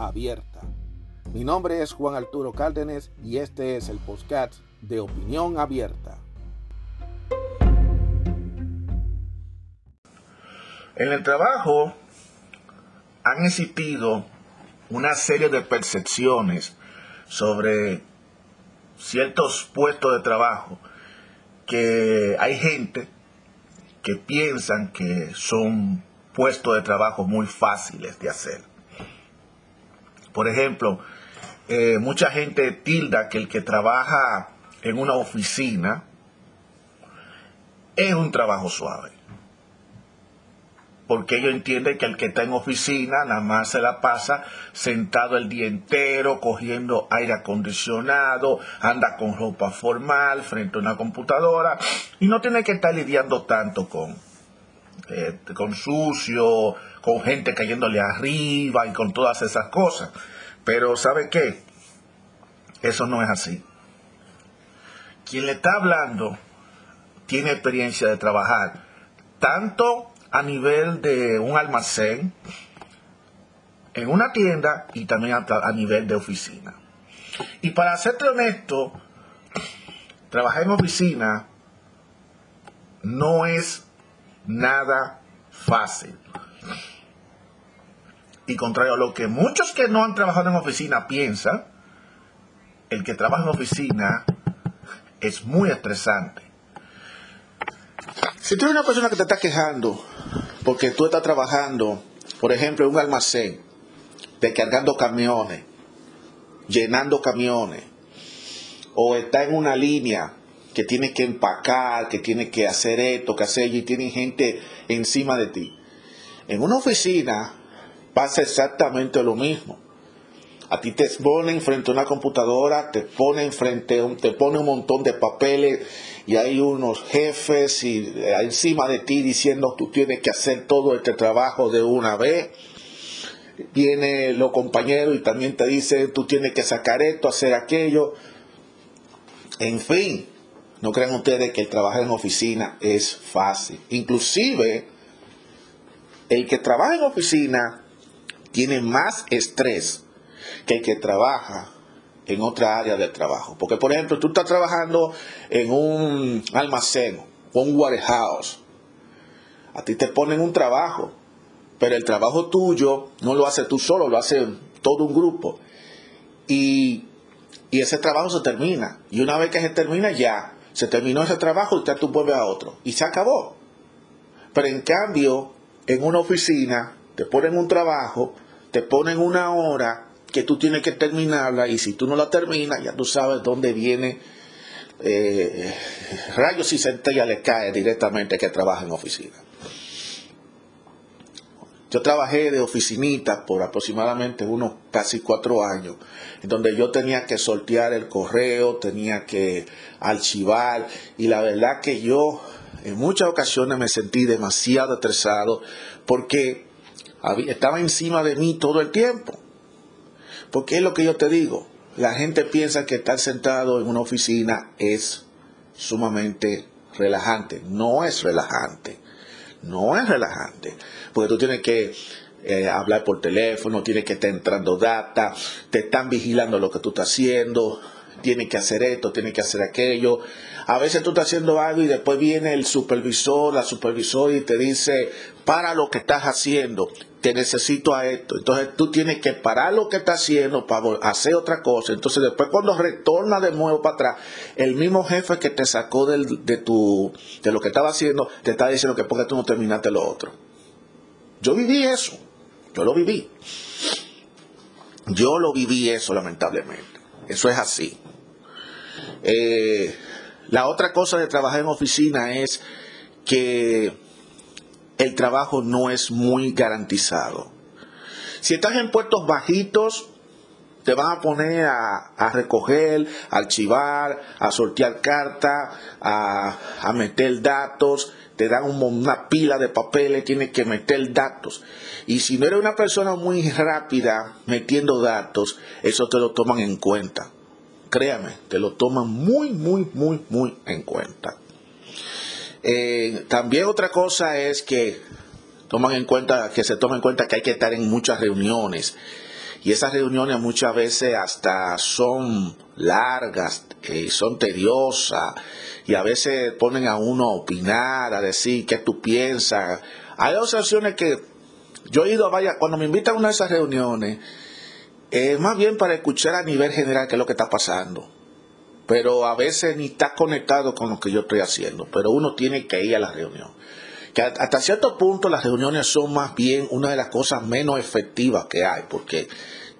abierta. Mi nombre es Juan Arturo Cárdenas y este es el podcast de Opinión Abierta. En el trabajo han existido una serie de percepciones sobre ciertos puestos de trabajo que hay gente que piensan que son puestos de trabajo muy fáciles de hacer. Por ejemplo, eh, mucha gente tilda que el que trabaja en una oficina es un trabajo suave. Porque ellos entienden que el que está en oficina nada más se la pasa sentado el día entero, cogiendo aire acondicionado, anda con ropa formal frente a una computadora y no tiene que estar lidiando tanto con, eh, con sucio, con gente cayéndole arriba y con todas esas cosas. Pero ¿sabe qué? Eso no es así. Quien le está hablando tiene experiencia de trabajar tanto a nivel de un almacén, en una tienda y también a, nivel de oficina. Y para serte honesto, trabajar en oficina no es nada fácil. Y contrario a lo que muchos que no han trabajado en oficina piensan, el que trabaja en oficina es muy estresante. Si tú eres una persona que te está quejando porque tú estás trabajando, por ejemplo, en un almacén, descargando camiones, llenando camiones, o está en una línea que tiene que empacar, que tiene que hacer esto, que hacer y tiene gente encima de ti. En una oficina pasa exactamente lo mismo. A ti te ponen frente a una computadora, te ponen frente, te pone un montón de papeles y hay unos jefes y eh, encima de ti diciendo tú tienes que hacer todo este trabajo de una vez. Viene los compañeros y también te dicen tú tienes que sacar esto, hacer aquello. En fin, no crean ustedes que el trabajo en oficina es fácil. Inclusive, el que trabaja en oficina tiene más estrés que el que trabaja en otra área del trabajo. Porque, por ejemplo, tú estás trabajando en un almacén o un warehouse. A ti te ponen un trabajo, pero el trabajo tuyo no lo haces tú solo, lo hace todo un grupo. Y, y ese trabajo se termina. Y una vez que se termina, ya se terminó ese trabajo y ya tú vuelves a otro. Y se acabó. Pero en cambio, en una oficina, te ponen un trabajo, te ponen una hora que tú tienes que terminarla y si tú no la terminas, ya tú sabes dónde viene eh, rayos y centellas le cae directamente que trabaja en oficina. Yo trabajé de oficinita por aproximadamente unos casi cuatro años, en donde yo tenía que sortear el correo, tenía que archivar, y la verdad que yo en muchas ocasiones me sentí demasiado estresado porque estaba encima de mí todo el tiempo. Porque es lo que yo te digo. La gente piensa que estar sentado en una oficina es sumamente relajante. No es relajante. No es relajante. Porque tú tienes que eh, hablar por teléfono, tienes que estar entrando data, te están vigilando lo que tú estás haciendo, tienes que hacer esto, tienes que hacer aquello. A veces tú estás haciendo algo y después viene el supervisor, la supervisora y te dice, para lo que estás haciendo te necesito a esto. Entonces tú tienes que parar lo que estás haciendo para hacer otra cosa. Entonces después cuando retorna de nuevo para atrás, el mismo jefe que te sacó de, tu, de lo que estaba haciendo, te está diciendo que porque tú no terminaste lo otro. Yo viví eso. Yo lo viví. Yo lo viví eso lamentablemente. Eso es así. Eh, la otra cosa de trabajar en oficina es que el trabajo no es muy garantizado. Si estás en puestos bajitos, te van a poner a, recoger, a archivar, a sortear cartas, a, meter datos, te dan una pila de papeles, tienes que meter datos. Y si no eres una persona muy rápida metiendo datos, eso te lo toman en cuenta. Créame, te lo toman muy, muy, muy, muy en cuenta. Eh, también otra cosa es que toman en cuenta, que se toma en cuenta que hay que estar en muchas reuniones. Y esas reuniones muchas veces hasta son largas, eh, son tediosas, y a veces ponen a uno a opinar, a decir qué tú piensas. Hay ocasiones que yo he ido a varias, cuando me invitan a una de esas reuniones, es más bien para escuchar a nivel general qué es lo que está pasando. Pero a veces ni está conectado con lo que yo estoy haciendo. Pero uno tiene que ir a la reunión. Que hasta cierto punto las reuniones son más bien una de las cosas menos efectivas que hay. Porque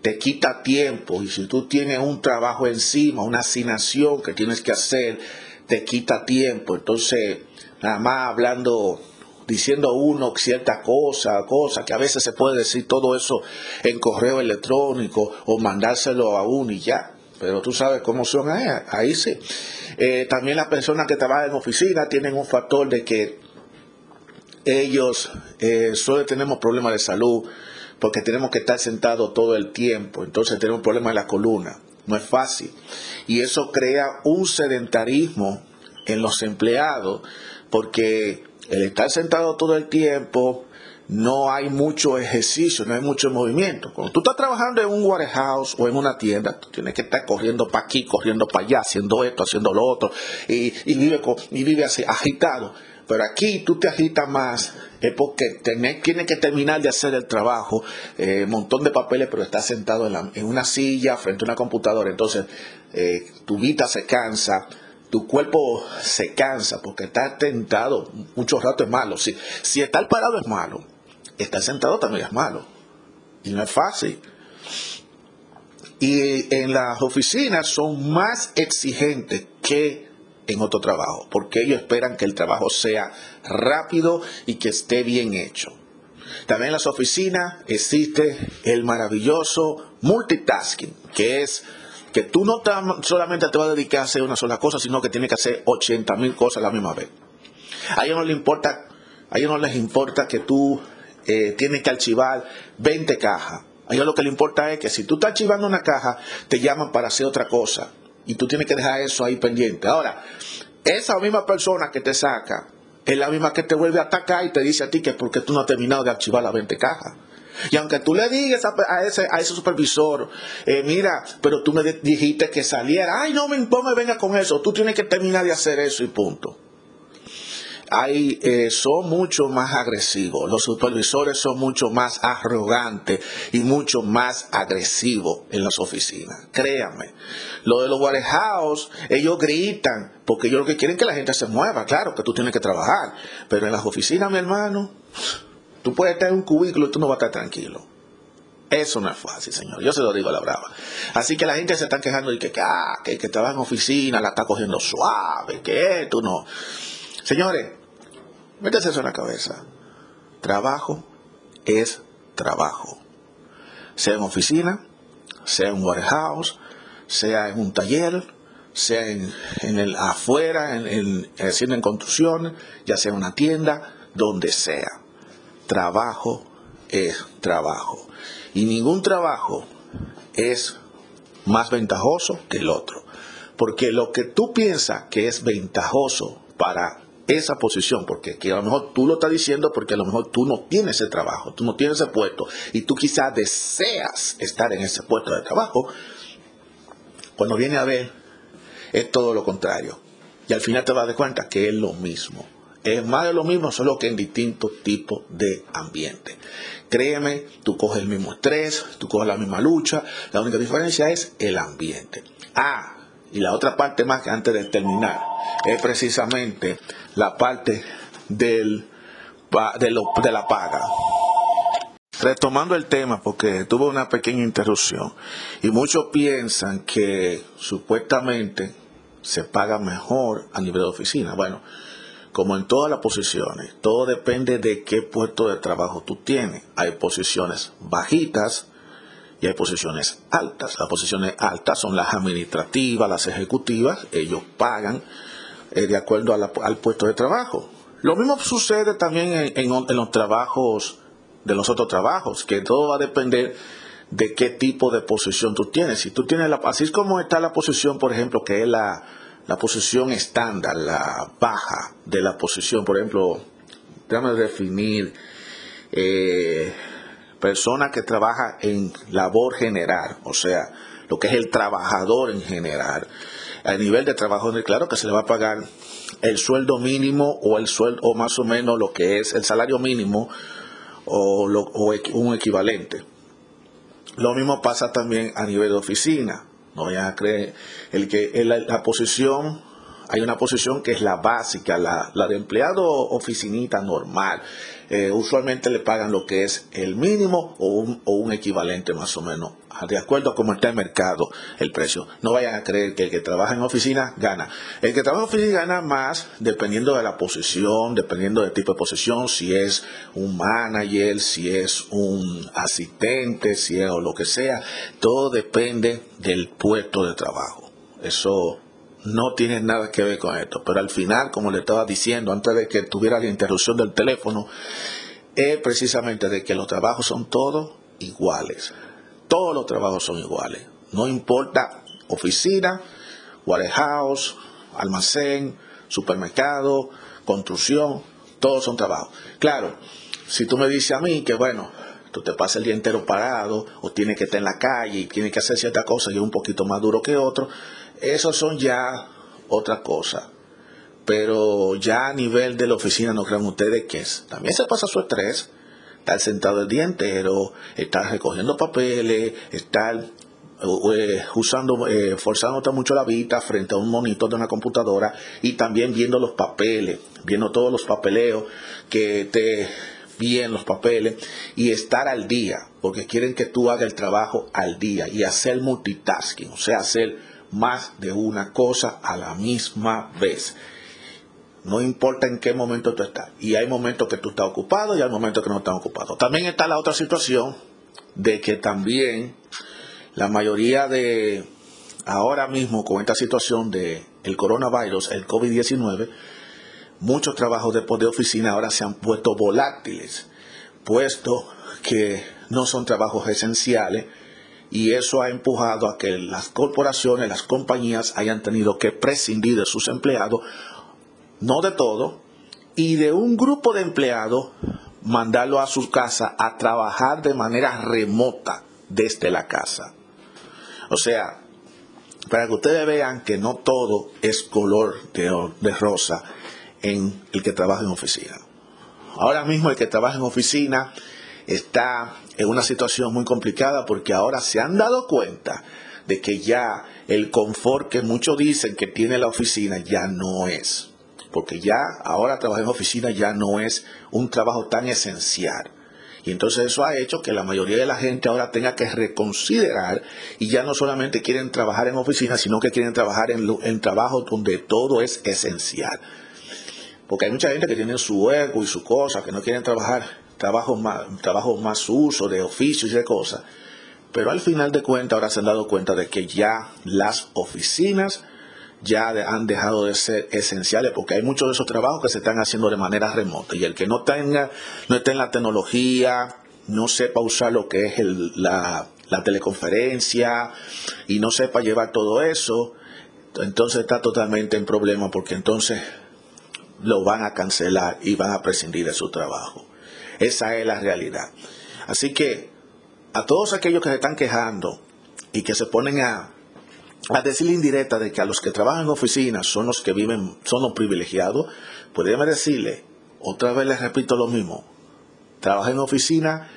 te quita tiempo. Y si tú tienes un trabajo encima, una asignación que tienes que hacer, te quita tiempo. Entonces, nada más hablando diciendo uno cierta cosa, cosa que a veces se puede decir todo eso en correo electrónico o mandárselo a uno y ya. Pero tú sabes cómo son ahí, sí. Eh, también las personas que trabajan en oficina tienen un factor de que ellos eh, solo tenemos problemas de salud porque tenemos que estar sentados todo el tiempo, entonces tenemos problemas en la columna. No es fácil. Y eso crea un sedentarismo en los empleados porque el estar sentado todo el tiempo, no hay mucho ejercicio, no hay mucho movimiento. Cuando tú estás trabajando en un warehouse o en una tienda, tú tienes que estar corriendo para aquí, corriendo para allá, haciendo esto, haciendo lo otro, y, vive, y vive así, agitado. Pero aquí tú te agitas más, es porque tienes que terminar de hacer el trabajo, eh, un montón de papeles, pero estás sentado en, una silla frente a una computadora, entonces eh, tu vida se cansa, tu cuerpo se cansa porque está tentado, mucho rato es malo. Si, si estar parado es malo, estar sentado también es malo. Y no es fácil. Y en las oficinas son más exigentes que en otro trabajo, porque ellos esperan que el trabajo sea rápido y que esté bien hecho. También en las oficinas existe el maravilloso multitasking, que es que tú no solamente te vas a dedicar a hacer una sola cosa, sino que tienes que hacer 80 mil cosas a la misma vez. A ellos no les importa, a ellos no les importa que tú eh, tienes que archivar 20 cajas. A ellos lo que les importa es que si tú estás archivando una caja, te llaman para hacer otra cosa. Y tú tienes que dejar eso ahí pendiente. Ahora, esa misma persona que te saca es la misma que te vuelve a atacar y te dice a ti que es porque tú no has terminado de archivar las 20 cajas. Y aunque tú le digas a, ese, a ese supervisor, eh, mira, pero tú me dijiste que saliera, ay, no me, me venga con eso, tú tienes que terminar de hacer eso y punto. Hay, eh, son mucho más agresivos, los supervisores son mucho más arrogantes y mucho más agresivos en las oficinas, créanme. Lo de los warehouse, ellos gritan, porque ellos lo que quieren es que la gente se mueva, claro que tú tienes que trabajar, pero en las oficinas, mi hermano, Tú puedes estar en un cubículo y tú no vas a estar tranquilo. Eso no es fácil, señor. Yo se lo digo a la brava. Así que la gente se está quejando y que, ah, que, que en oficina, la está cogiendo suave, que tú no. Señores, métese eso en la cabeza. Trabajo es trabajo. Sea en oficina, sea en warehouse, sea en un taller, sea en, el afuera, en, haciendo en construcción, ya sea en una tienda, donde sea trabajo es trabajo. Y ningún trabajo es más ventajoso que el otro. Porque lo que tú piensas que es ventajoso para esa posición, porque a lo mejor tú lo estás diciendo porque a lo mejor tú no tienes ese trabajo, tú no tienes ese puesto y tú quizás deseas estar en ese puesto de trabajo, cuando viene a ver es todo lo contrario. Y al final te vas cuenta que es lo mismo. Es más de lo mismo, solo que en distintos tipos de ambiente. Créeme, tú coges el mismo estrés, tú coges la misma lucha, la única diferencia es el ambiente. Ah, y la otra parte más que antes de terminar es precisamente la parte del, de, de la paga. Retomando el tema, porque tuve una pequeña interrupción, y muchos piensan que supuestamente se paga mejor a nivel de oficina. Bueno, como en todas las posiciones, todo depende de qué puesto de trabajo tú tienes. Hay posiciones bajitas y hay posiciones altas. Las posiciones altas son las administrativas, las ejecutivas, ellos pagan eh, de acuerdo al puesto de trabajo. Lo mismo sucede también en, los trabajos, de los otros trabajos, que todo va a depender de qué tipo de posición tú tienes. Si tú tienes la, así es como está la posición, por ejemplo, que es la, posición estándar, la baja de la posición, por ejemplo, déjame definir eh, persona que trabaja en labor general, o sea, lo que es el trabajador en general. A nivel de trabajo, claro que se le va a pagar el sueldo mínimo o el sueldo o más o menos lo que es el salario mínimo o, un equivalente. Lo mismo pasa también a nivel de oficina. No vayan a creer el que la, posición hay una posición que es la básica, la, la de empleado oficinita normal. Eh, usualmente le pagan lo que es el mínimo o un, o un equivalente más o menos, de acuerdo a cómo está el mercado, el precio. No vayan a creer que el que trabaja en oficina gana. El que trabaja en oficina gana más dependiendo de la posición, dependiendo del tipo de posición, si es un manager, si es un asistente, si es o lo que sea. Todo depende del puesto de trabajo. Eso no tiene nada que ver con esto. Pero al final, como le estaba diciendo antes de que tuviera la interrupción del teléfono, es precisamente de que los trabajos son todos iguales. Todos los trabajos son iguales. No importa oficina, warehouse, almacén, supermercado, construcción, todos son trabajos. Claro, si tú me dices a mí que bueno, tú te pasas el día entero parado o tienes que estar en la calle y tienes que hacer cierta cosa y es un poquito más duro que otro, esos son ya otra cosa. Pero ya a nivel de la oficina, no crean ustedes que es. También se pasa su estrés. Estar sentado el día entero, estar recogiendo papeles, estar eh, usando, eh, forzándote mucho la vista frente a un monitor de una computadora y también viendo los papeles, viendo todos los papeleos que te bien los papeles y estar al día, porque quieren que tú hagas el trabajo al día y hacer multitasking, o sea, hacer más de una cosa a la misma vez. No importa en qué momento tú estás. Y hay momentos que tú estás ocupado y hay momentos que no estás ocupado. También está la otra situación de que también la mayoría de ahora mismo con esta situación de el coronavirus, el COVID-19, muchos trabajos de de oficina ahora se han puesto volátiles, puesto que no son trabajos esenciales y eso ha empujado a que las corporaciones, las compañías hayan tenido que prescindir de sus empleados, no de todo, y de un grupo de empleados mandarlo a su casa a trabajar de manera remota desde la casa. O sea, para que ustedes vean que no todo es color de, de rosa en el que trabaja en oficina. Ahora mismo el que trabaja en oficina está en una situación muy complicada porque ahora se han dado cuenta de que ya el confort que muchos dicen que tiene la oficina ya no es. Porque ya ahora trabajar en oficina ya no es un trabajo tan esencial. Y entonces eso ha hecho que la mayoría de la gente ahora tenga que reconsiderar y ya no solamente quieren trabajar en oficina, sino que quieren trabajar en, en trabajos donde todo es esencial. Porque hay mucha gente que tiene su ego y su cosa, que no quieren trabajar trabajos más, trabajos más uso de oficios y de cosas. Pero al final de cuentas ahora se han dado cuenta de que ya las oficinas ya han dejado de ser esenciales porque hay muchos de esos trabajos que se están haciendo de manera remota y el que no tenga no esté en la tecnología no sepa usar lo que es la, la teleconferencia y no sepa llevar todo eso entonces está totalmente en problema porque entonces lo van a cancelar y van a prescindir de su trabajo esa es la realidad. Así que a todos aquellos que se están quejando y que se ponen a, a decir indirecta de que a los que trabajan en oficinas son los que viven, son los privilegiados, podríamos decirle, otra vez les repito lo mismo, trabajar en oficina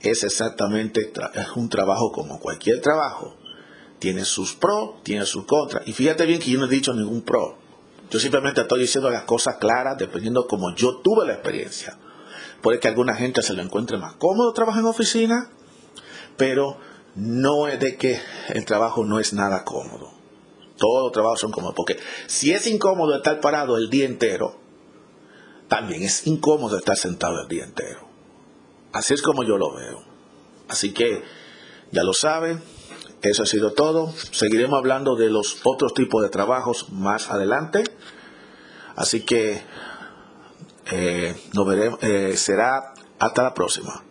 es exactamente es un trabajo como cualquier trabajo. Tiene sus pros, tiene sus contras. Y fíjate bien que yo no he dicho ningún pro. Yo simplemente estoy diciendo las cosas claras dependiendo como yo tuve la experiencia. Puede que alguna gente se lo encuentre más cómodo trabajar en oficina, pero no es de que el trabajo no es nada cómodo. Todos los trabajos son cómodos, porque si es incómodo estar parado el día entero, también es incómodo estar sentado el día entero. Así es como yo lo veo. Así que Ya lo saben, eso ha sido todo. Seguiremos hablando de los otros tipos de trabajos más adelante. Así que eh, nos veremos, eh, será hasta la próxima.